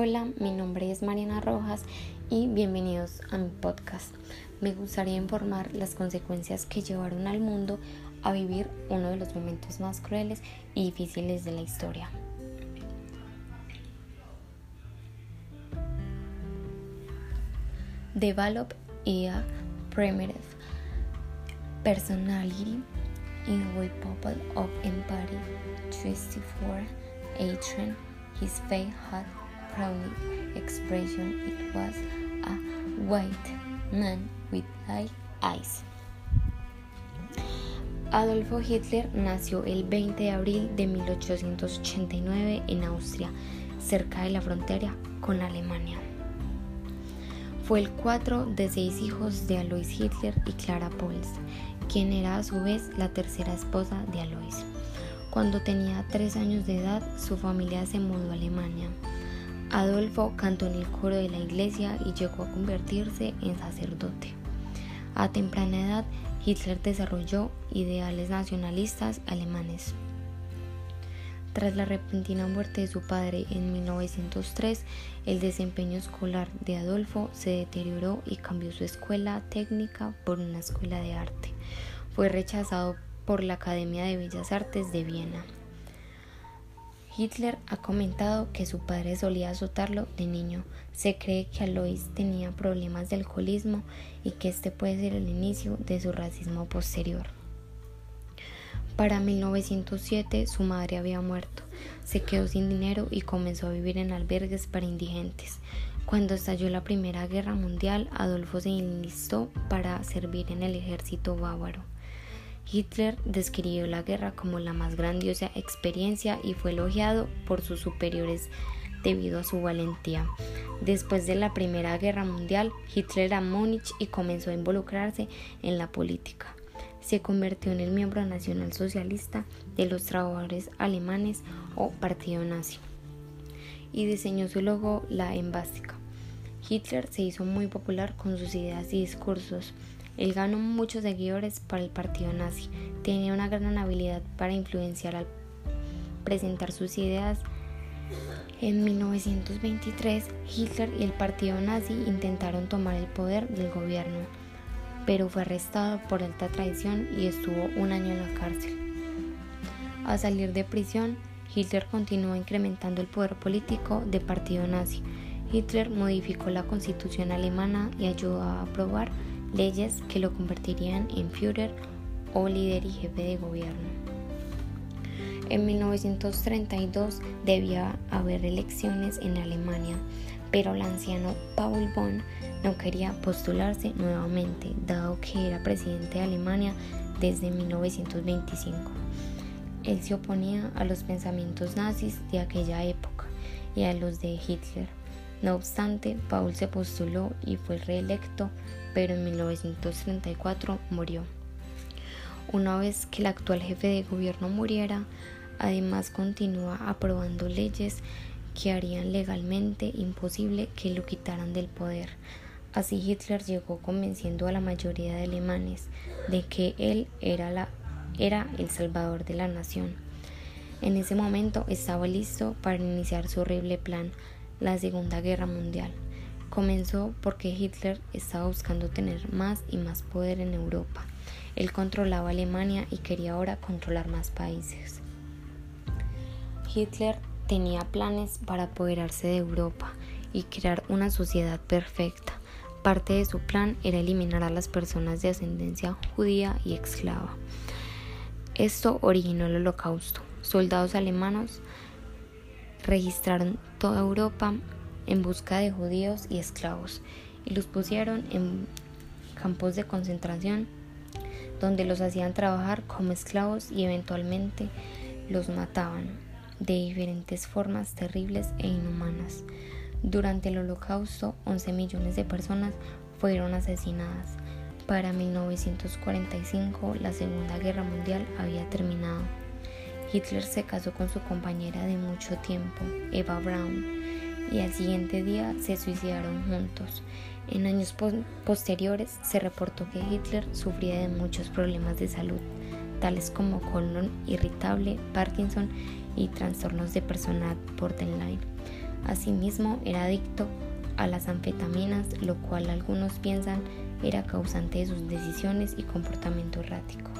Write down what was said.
Hola, mi nombre es Mariana Rojas y bienvenidos a mi podcast. Me gustaría informar las consecuencias que llevaron al mundo a vivir uno de los momentos más crueles y difíciles de la historia. Develop a primitive personality in the Republic of Empire 24 18 his face had proudly expression it was a white man with light eyes. Adolfo Hitler nació el 20 de abril de 1889 en Austria, cerca de la frontera con Alemania. Fue el cuatro de seis hijos de Alois Hitler y Clara Pols, quien era a su vez la tercera esposa de Alois. Cuando tenía tres años de edad, su familia se mudó a Alemania. Adolfo cantó en el coro de la iglesia y llegó a convertirse en sacerdote. A temprana edad, Hitler desarrolló ideales nacionalistas alemanes. Tras la repentina muerte de su padre en 1903, el desempeño escolar de Adolfo se deterioró y cambió su escuela técnica por una escuela de arte. Fue rechazado por la Academia de Bellas Artes de Viena. Hitler ha comentado que su padre solía azotarlo de niño. Se cree que Alois tenía problemas de alcoholismo y que este puede ser el inicio de su racismo posterior. Para 1907 su madre había muerto, se quedó sin dinero y comenzó a vivir en albergues para indigentes. Cuando estalló la Primera Guerra Mundial, Adolfo se enlistó para servir en el ejército bávaro. Hitler describió la guerra como la más grandiosa experiencia y fue elogiado por sus superiores debido a su valentía. Después de la Primera Guerra Mundial, Hitler a Múnich y comenzó a involucrarse en la política. Se convirtió en el miembro nacional socialista de los trabajadores alemanes o Partido Nazi y diseñó su logo, la embástica. Hitler se hizo muy popular con sus ideas y discursos. Él ganó muchos seguidores para el partido nazi. Tenía una gran habilidad para influenciar al presentar sus ideas. En 1923, Hitler y el partido nazi intentaron tomar el poder del gobierno, pero fue arrestado por alta traición y estuvo un año en la cárcel. Al salir de prisión, Hitler continuó incrementando el poder político del partido nazi. Hitler modificó la constitución alemana y ayudó a aprobar leyes que lo convertirían en Führer o líder y jefe de gobierno. En 1932 debía haber elecciones en Alemania, pero el anciano Paul Bonn no quería postularse nuevamente, dado que era presidente de Alemania desde 1925. Él se oponía a los pensamientos nazis de aquella época y a los de Hitler. No obstante, Paul se postuló y fue reelecto, pero en 1934 murió. Una vez que el actual jefe de gobierno muriera, además continúa aprobando leyes que harían legalmente imposible que lo quitaran del poder. Así Hitler llegó convenciendo a la mayoría de alemanes de que él era, la, era el salvador de la nación. En ese momento estaba listo para iniciar su horrible plan, la Segunda Guerra Mundial. Comenzó porque Hitler estaba buscando tener más y más poder en Europa. Él controlaba Alemania y quería ahora controlar más países. Hitler tenía planes para apoderarse de Europa y crear una sociedad perfecta. Parte de su plan era eliminar a las personas de ascendencia judía y esclava. Esto originó el holocausto. Soldados alemanes registraron toda Europa en busca de judíos y esclavos y los pusieron en campos de concentración donde los hacían trabajar como esclavos y eventualmente los mataban de diferentes formas terribles e inhumanas. Durante el holocausto 11 millones de personas fueron asesinadas. Para 1945 la Segunda Guerra Mundial había terminado. Hitler se casó con su compañera de mucho tiempo, Eva Braun, y al siguiente día se suicidaron juntos. En años posteriores se reportó que Hitler sufría de muchos problemas de salud, tales como colon irritable, Parkinson y trastornos de personalidad borderline. Asimismo, era adicto a las anfetaminas, lo cual algunos piensan era causante de sus decisiones y comportamiento errático.